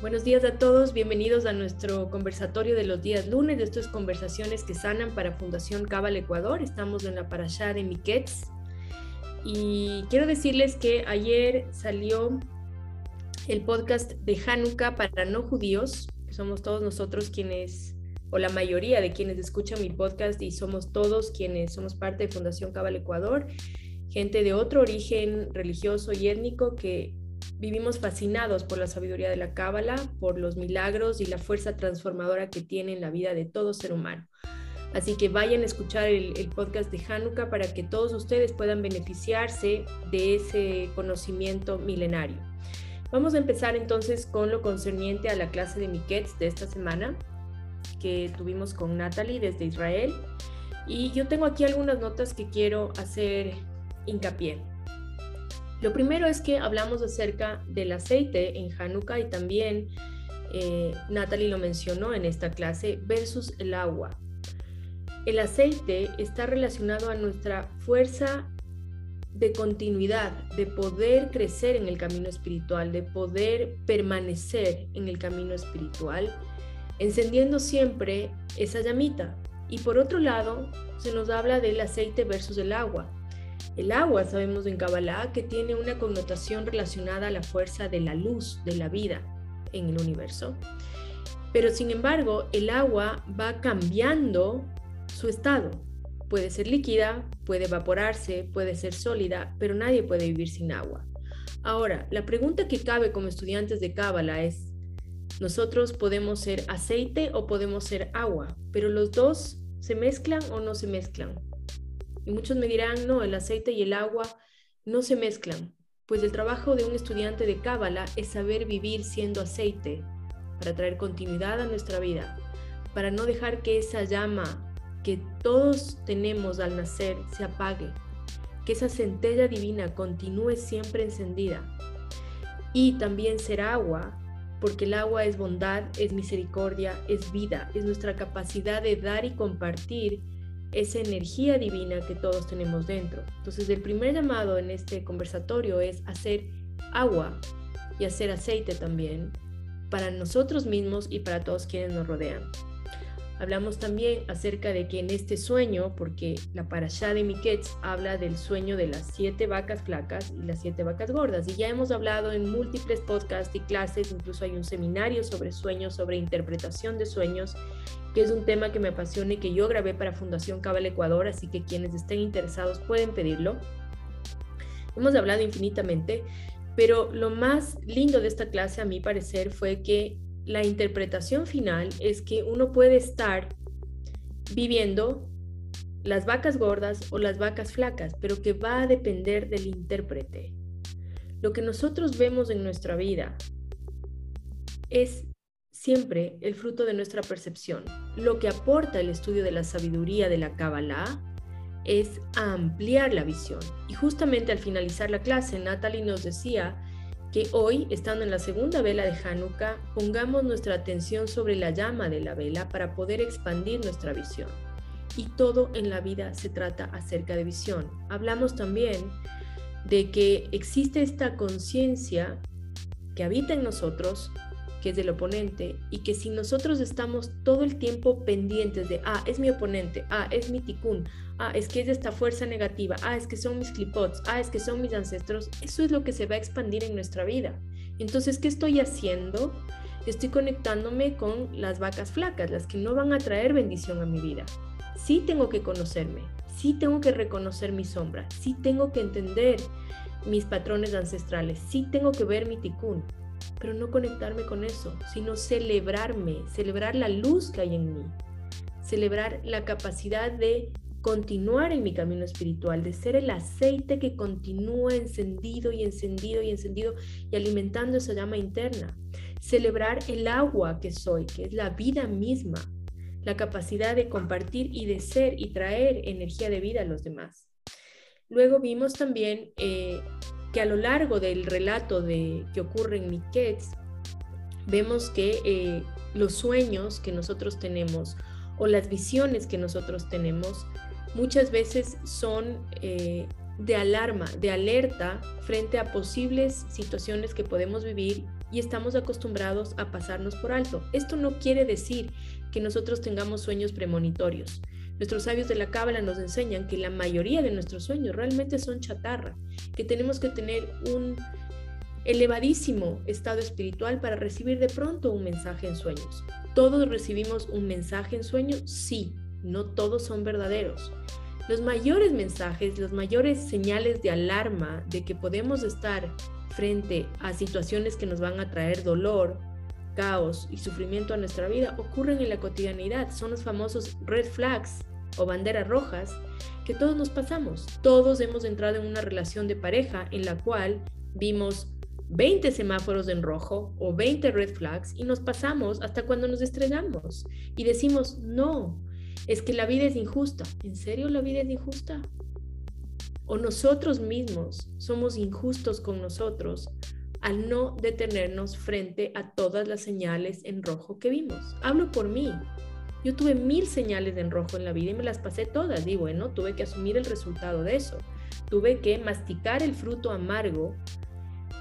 Buenos días a todos, bienvenidos a nuestro conversatorio de los días lunes, de estas conversaciones que sanan para Fundación Cabal Ecuador. Estamos en la parashá de Miquetz y quiero decirles que ayer salió el podcast de Hanukkah para no judíos, somos todos nosotros quienes, o la mayoría de quienes escuchan mi podcast y somos todos quienes somos parte de Fundación Cabal Ecuador gente de otro origen religioso y étnico que vivimos fascinados por la sabiduría de la Cábala, por los milagros y la fuerza transformadora que tiene en la vida de todo ser humano. Así que vayan a escuchar el, podcast de Hanukkah para que todos ustedes puedan beneficiarse de ese conocimiento milenario. Vamos a empezar entonces con lo concerniente a la clase de Miquets de esta semana que tuvimos con Natalie desde Israel. Y yo tengo aquí algunas notas que quiero hacer hincapié. Lo primero es que hablamos acerca del aceite en Hanukkah y también eh, Natalie lo mencionó en esta clase versus el agua. El aceite está relacionado a nuestra fuerza de continuidad, de poder crecer en el camino espiritual, de poder permanecer en el camino espiritual, encendiendo siempre esa llamita. Y por otro lado, se nos habla del aceite versus el agua. El agua, sabemos en Kabbalah, que tiene una connotación relacionada a la fuerza de la luz, de la vida en el universo. Pero sin embargo, el agua va cambiando su estado. Puede ser líquida, puede evaporarse, puede ser sólida, pero nadie puede vivir sin agua. Ahora, la pregunta que cabe como estudiantes de Kabbalah es, nosotros podemos ser aceite o podemos ser agua, pero los dos se mezclan o no se mezclan. Y muchos me dirán, no, el aceite y el agua no se mezclan, pues el trabajo de un estudiante de Cábala es saber vivir siendo aceite para traer continuidad a nuestra vida, para no dejar que esa llama que todos tenemos al nacer se apague, que esa centella divina continúe siempre encendida. Y también ser agua, porque el agua es bondad, es misericordia, es vida, es nuestra capacidad de dar y compartir esa energía divina que todos tenemos dentro. Entonces, el primer llamado en este conversatorio es hacer agua y hacer aceite también para nosotros mismos y para todos quienes nos rodean. Hablamos también acerca de que en este sueño, porque la parashá de Miquetz habla del sueño de las siete vacas flacas y las siete vacas gordas, y ya hemos hablado en múltiples podcasts y clases, incluso hay un seminario sobre sueños, sobre interpretación de sueños, que es un tema que me apasiona y que yo grabé para Fundación Cabal Ecuador, así que quienes estén interesados pueden pedirlo. Hemos hablado infinitamente, pero lo más lindo de esta clase, a mi parecer, fue que la interpretación final es que uno puede estar viviendo las vacas gordas o las vacas flacas, pero que va a depender del intérprete. Lo que nosotros vemos en nuestra vida es siempre el fruto de nuestra percepción. Lo que aporta el estudio de la sabiduría de la Kabbalah es ampliar la visión. Y justamente al finalizar la clase, Natalie nos decía que hoy, estando en la segunda vela de Hanukkah, pongamos nuestra atención sobre la llama de la vela para poder expandir nuestra visión. Y todo en la vida se trata acerca de visión. Hablamos también de que existe esta conciencia que habita en nosotros que es del oponente, y que si nosotros estamos todo el tiempo pendientes de, ah, es mi oponente, ah, es mi ticún, ah, es que es de esta fuerza negativa, ah, es que son mis clipots, ah, es que son mis ancestros, eso es lo que se va a expandir en nuestra vida. Entonces, ¿qué estoy haciendo? Estoy conectándome con las vacas flacas, las que no van a traer bendición a mi vida. Sí tengo que conocerme, sí tengo que reconocer mi sombra, sí tengo que entender mis patrones ancestrales, sí tengo que ver mi ticún, pero no conectarme con eso, sino celebrarme, celebrar la luz que hay en mí, celebrar la capacidad de continuar en mi camino espiritual, de ser el aceite que continúa encendido y encendido y encendido y alimentando esa llama interna. Celebrar el agua que soy, que es la vida misma, la capacidad de compartir y de ser y traer energía de vida a los demás. Luego vimos también eh, que a lo largo del relato de, que ocurre en Miquets, vemos que eh, los sueños que nosotros tenemos o las visiones que nosotros tenemos muchas veces son eh, de alarma, de alerta frente a posibles situaciones que podemos vivir y estamos acostumbrados a pasarnos por alto. Esto no quiere decir que nosotros tengamos sueños premonitorios. Nuestros sabios de la cábala nos enseñan que la mayoría de nuestros sueños realmente son chatarra, que tenemos que tener un elevadísimo estado espiritual para recibir de pronto un mensaje en sueños. ¿Todos recibimos un mensaje en sueños? Sí, no todos son verdaderos. Los mayores mensajes, las mayores señales de alarma de que podemos estar frente a situaciones que nos van a traer dolor, caos y sufrimiento a nuestra vida ocurren en la cotidianidad. Son los famosos red flags o banderas rojas que todos nos pasamos. Todos hemos entrado en una relación de pareja en la cual vimos 20 semáforos en rojo o 20 red flags y nos pasamos hasta cuando nos estrellamos y decimos, no, es que la vida es injusta. ¿En serio la vida es injusta? ¿O nosotros mismos somos injustos con nosotros al no detenernos frente a todas las señales en rojo que vimos? Hablo por mí. Yo tuve mil señales en rojo en la vida y me las pasé todas. Y bueno, tuve que asumir el resultado de eso. Tuve que masticar el fruto amargo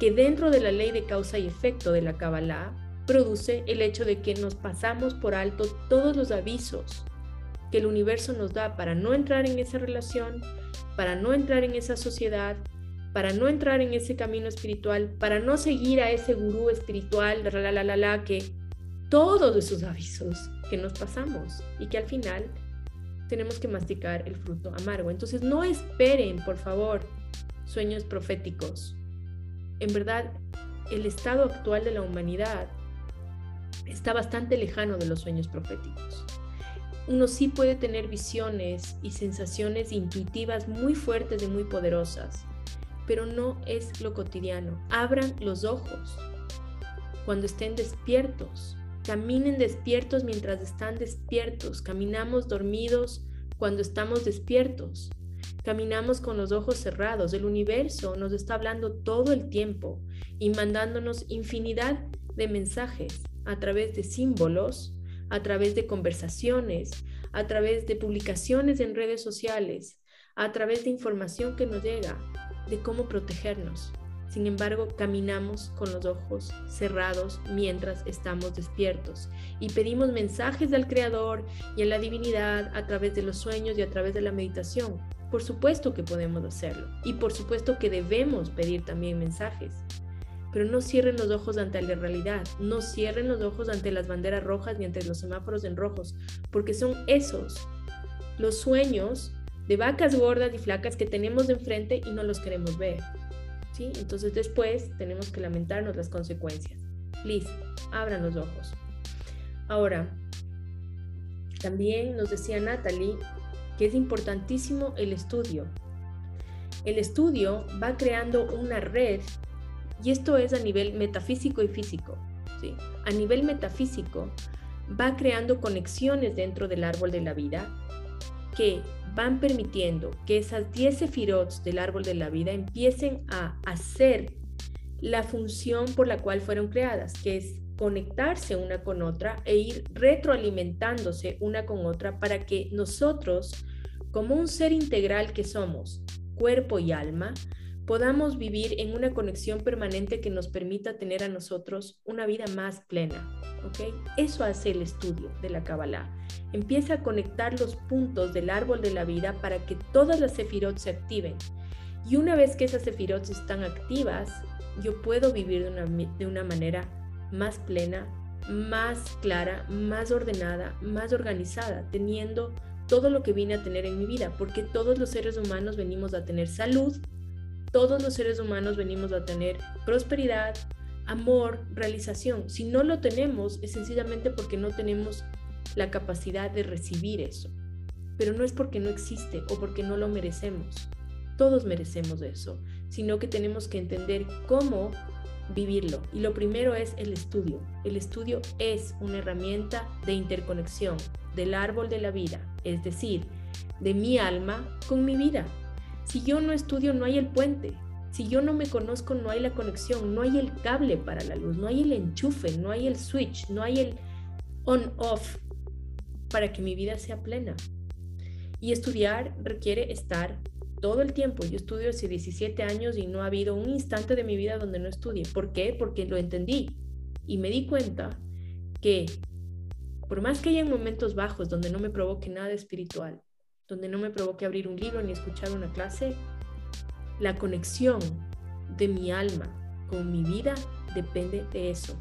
que dentro de la ley de causa y efecto de la Kabbalah produce el hecho de que nos pasamos por alto todos los avisos que el universo nos da para no entrar en esa relación, para no entrar en esa sociedad, para no entrar en ese camino espiritual, para no seguir a ese gurú espiritual, la, la, la, la, que todos esos avisos que nos pasamos y que al final tenemos que masticar el fruto amargo. Entonces no esperen, por favor, sueños proféticos. En verdad, el estado actual de la humanidad está bastante lejano de los sueños proféticos uno sí puede tener visiones y sensaciones intuitivas muy fuertes y muy poderosas, pero no es lo cotidiano. Abran los ojos cuando estén despiertos. Caminen despiertos mientras están despiertos. Caminamos dormidos cuando estamos despiertos. Caminamos con los ojos cerrados. El universo nos está hablando todo el tiempo y mandándonos infinidad de mensajes a través de símbolos a través de conversaciones, a través de publicaciones en redes sociales, a través de información que nos llega de cómo protegernos. Sin embargo, caminamos con los ojos cerrados mientras estamos despiertos y pedimos mensajes del Creador y a la divinidad a través de los sueños y a través de la meditación. Por supuesto que podemos hacerlo y por supuesto que debemos pedir también mensajes. Pero no cierren los ojos ante la realidad, no cierren los ojos ante las banderas rojas ni ante los semáforos en rojos, porque son esos los sueños de vacas gordas y flacas que tenemos de enfrente y no los queremos ver. Entonces después tenemos que lamentarnos las consecuencias. Please, abran los ojos. Ahora, también nos decía Natalie que es importantísimo el estudio. El estudio va creando una red y esto es a nivel metafísico y físico. ¿sí? A nivel metafísico, va creando conexiones dentro del árbol de la vida que van permitiendo que esas 10 sefirots del árbol de la vida empiecen a hacer la función por la cual fueron creadas, que es conectarse una con otra e ir retroalimentándose una con otra para que nosotros, como un ser integral que somos, cuerpo y alma, podamos vivir en una conexión permanente que nos permita tener a nosotros una vida más plena. ¿ok? Eso hace el estudio de la Kabbalah. Empieza a conectar los puntos del árbol de la vida para que todas las sefirot se activen. Y una vez que esas sefirot están activas, yo puedo vivir de una, de una manera más plena, más clara, más ordenada, más organizada, teniendo todo lo que vine a tener en mi vida, porque todos los seres humanos venimos a tener salud, todos los seres humanos venimos a tener prosperidad, amor, realización. Si no lo tenemos, es sencillamente porque no tenemos la capacidad de recibir eso. Pero no es porque no existe o porque no lo merecemos. Todos merecemos eso, sino que tenemos que entender cómo vivirlo. Y lo primero es el estudio. El estudio es una herramienta de interconexión del árbol de la vida, es decir, de mi alma con mi vida. Si yo no estudio, no hay el puente. Si yo no me conozco, no hay la conexión, no hay el cable para la luz, no hay el enchufe, no hay el switch, no hay el on-off para que mi vida sea plena. Y estudiar requiere estar todo el tiempo. Yo estudio hace 17 años y no ha habido un instante de mi vida donde no estudie. ¿Por qué? Porque lo entendí y me di cuenta que por más que haya momentos bajos donde no me provoque nada espiritual, donde no me provoque abrir un libro ni escuchar una clase, la conexión de mi alma con mi vida depende de eso.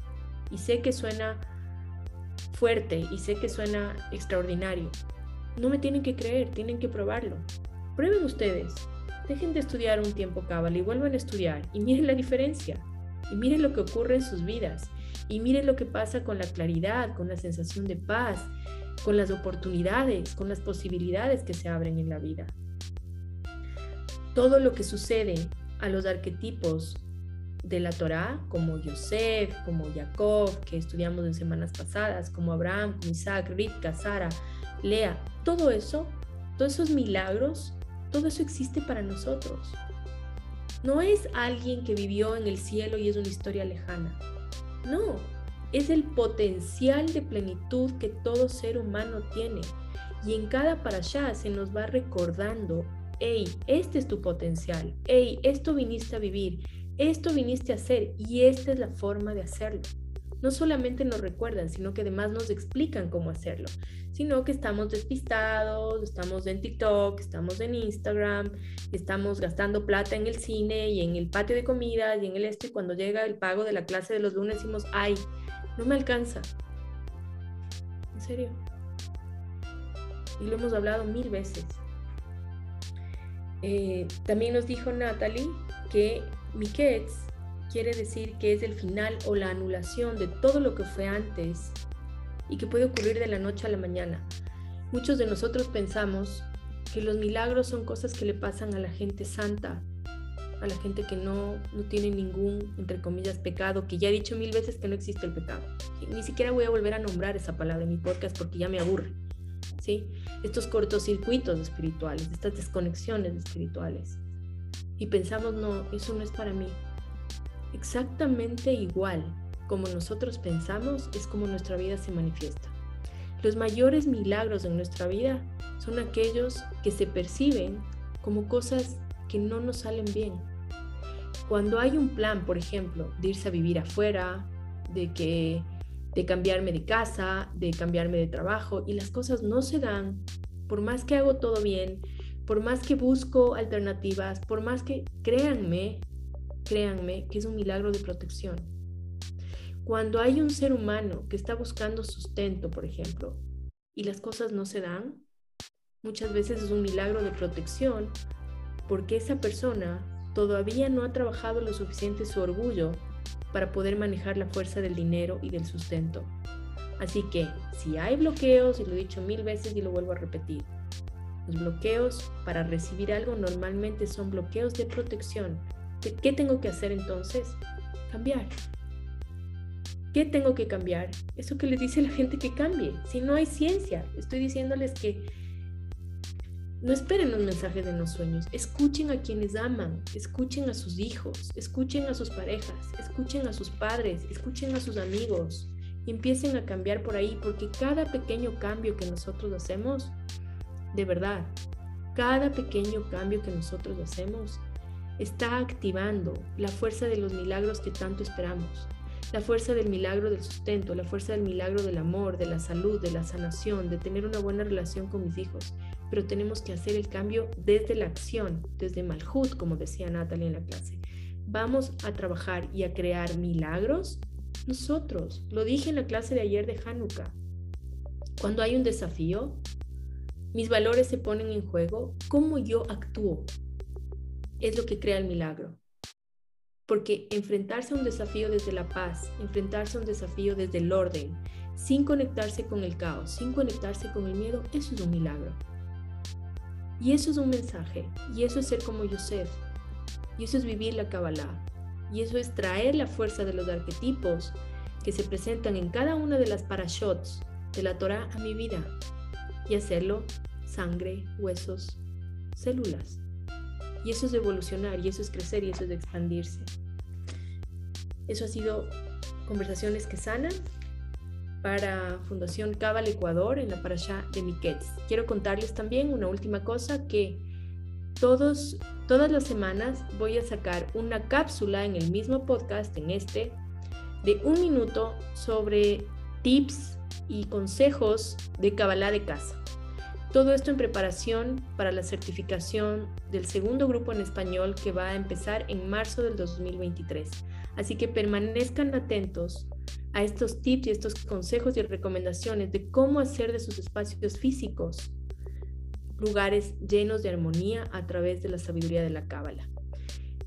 Y sé que suena fuerte y sé que suena extraordinario. No me tienen que creer, tienen que probarlo. Prueben ustedes. Dejen de estudiar un tiempo cábala y vuelvan a estudiar y miren la diferencia. Y miren lo que ocurre en sus vidas. Y miren lo que pasa con la claridad, con la sensación de paz, con las oportunidades, con las posibilidades que se abren en la vida. Todo lo que sucede a los arquetipos de la Torá, como Yosef, como Jacob, que estudiamos en semanas pasadas, como Abraham, Isaac, Rivka, Sara, Lea, todo eso, todos esos milagros, todo eso existe para nosotros. No es alguien que vivió en el cielo y es una historia lejana. No, es el potencial de plenitud que todo ser humano tiene. Y en cada parashá se nos va recordando, hey, este es tu potencial, hey, esto viniste a vivir, esto viniste a hacer. Y esta es la forma de hacerlo. No solamente nos recuerdan, sino que además nos explican cómo hacerlo, sino que estamos despistados, estamos en TikTok, estamos en Instagram, estamos gastando plata en el cine y en el patio de comida y en el este cuando llega el pago de la clase de los lunes decimos, ay, no me alcanza. En serio. Y lo hemos hablado mil veces. Eh, también nos dijo Natalie que Miketz quiere decir que es el final o la anulación de todo lo que fue antes y que puede ocurrir de la noche a la mañana. Muchos de nosotros pensamos que los milagros son cosas que le pasan a la gente santa, a la gente que no, no tiene ningún, entre comillas, pecado, que ya he dicho mil veces que no existe el pecado. Ni siquiera voy a volver a nombrar esa palabra en mi podcast porque ya me aburre. ¿sí? Estos cortocircuitos espirituales, estas desconexiones espirituales. Y pensamos, no, eso no es para mí. Exactamente igual como nosotros pensamos es como nuestra vida se manifiesta. Los mayores milagros en nuestra vida son aquellos que se perciben como cosas que no nos salen bien. Cuando hay un plan, por ejemplo, de irse a vivir afuera, de que de cambiarme de casa, de cambiarme de trabajo y las cosas no se dan, por más que hago todo bien, por más que busco alternativas, por más que créanme, créanme que es un milagro de protección. Cuando hay un ser humano que está buscando sustento, por ejemplo, y las cosas no se dan, muchas veces es un milagro de protección porque esa persona todavía no ha trabajado lo suficiente su orgullo para poder manejar la fuerza del dinero y del sustento. Así que si hay bloqueos, y lo he dicho mil veces y lo vuelvo a repetir, los bloqueos para recibir algo normalmente son bloqueos de protección. ¿Qué tengo que hacer entonces? Cambiar. ¿Qué tengo que cambiar? Eso que les dice la gente que cambie. Si no hay ciencia, estoy diciéndoles que no esperen los mensajes de los sueños, escuchen a quienes aman, escuchen a sus hijos, escuchen a sus parejas, escuchen a sus padres, escuchen a sus amigos. Y empiecen a cambiar por ahí porque cada pequeño cambio que nosotros hacemos, de verdad, cada pequeño cambio que nosotros hacemos está activando la fuerza de los milagros que tanto esperamos. La fuerza del milagro del sustento, la fuerza del milagro del amor, de la salud, de la sanación, de tener una buena relación con mis hijos. Pero tenemos que hacer el cambio desde la acción, desde Malhut, como decía Natalie en la clase. Vamos a trabajar y a crear milagros nosotros. Lo dije en la clase de ayer de Hanukkah. Cuando hay un desafío, mis valores se ponen en juego, cómo yo actúo es lo que crea el milagro. Porque enfrentarse a un desafío desde la paz, enfrentarse a un desafío desde el orden, sin conectarse con el caos, sin conectarse con el miedo, eso es un milagro. Y eso es un mensaje, y eso es ser como Yosef, y eso es vivir la Kabbalah, y eso es traer la fuerza de los arquetipos que se presentan en cada una de las parashots de la Torah a mi vida, y hacerlo sangre, huesos, células. Y eso es evolucionar, y eso es crecer, y eso es expandirse. Eso ha sido Conversaciones que Sanan para Fundación Cabal Ecuador en la parasha de Miquets. Quiero contarles también una última cosa que todos, todas las semanas voy a sacar una cápsula en el mismo podcast, en este, de un minuto sobre tips y consejos de Kabbalah de casa. Todo esto en preparación para la certificación del segundo grupo en español que va a empezar en marzo del 2023. Así que permanezcan atentos a estos tips y estos consejos y recomendaciones de cómo hacer de sus espacios físicos lugares llenos de armonía a través de la sabiduría de la Cábala.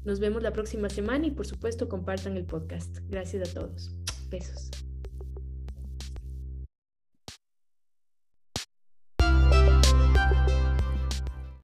Nos vemos la próxima semana y por supuesto compartan el podcast. Gracias a todos. Besos.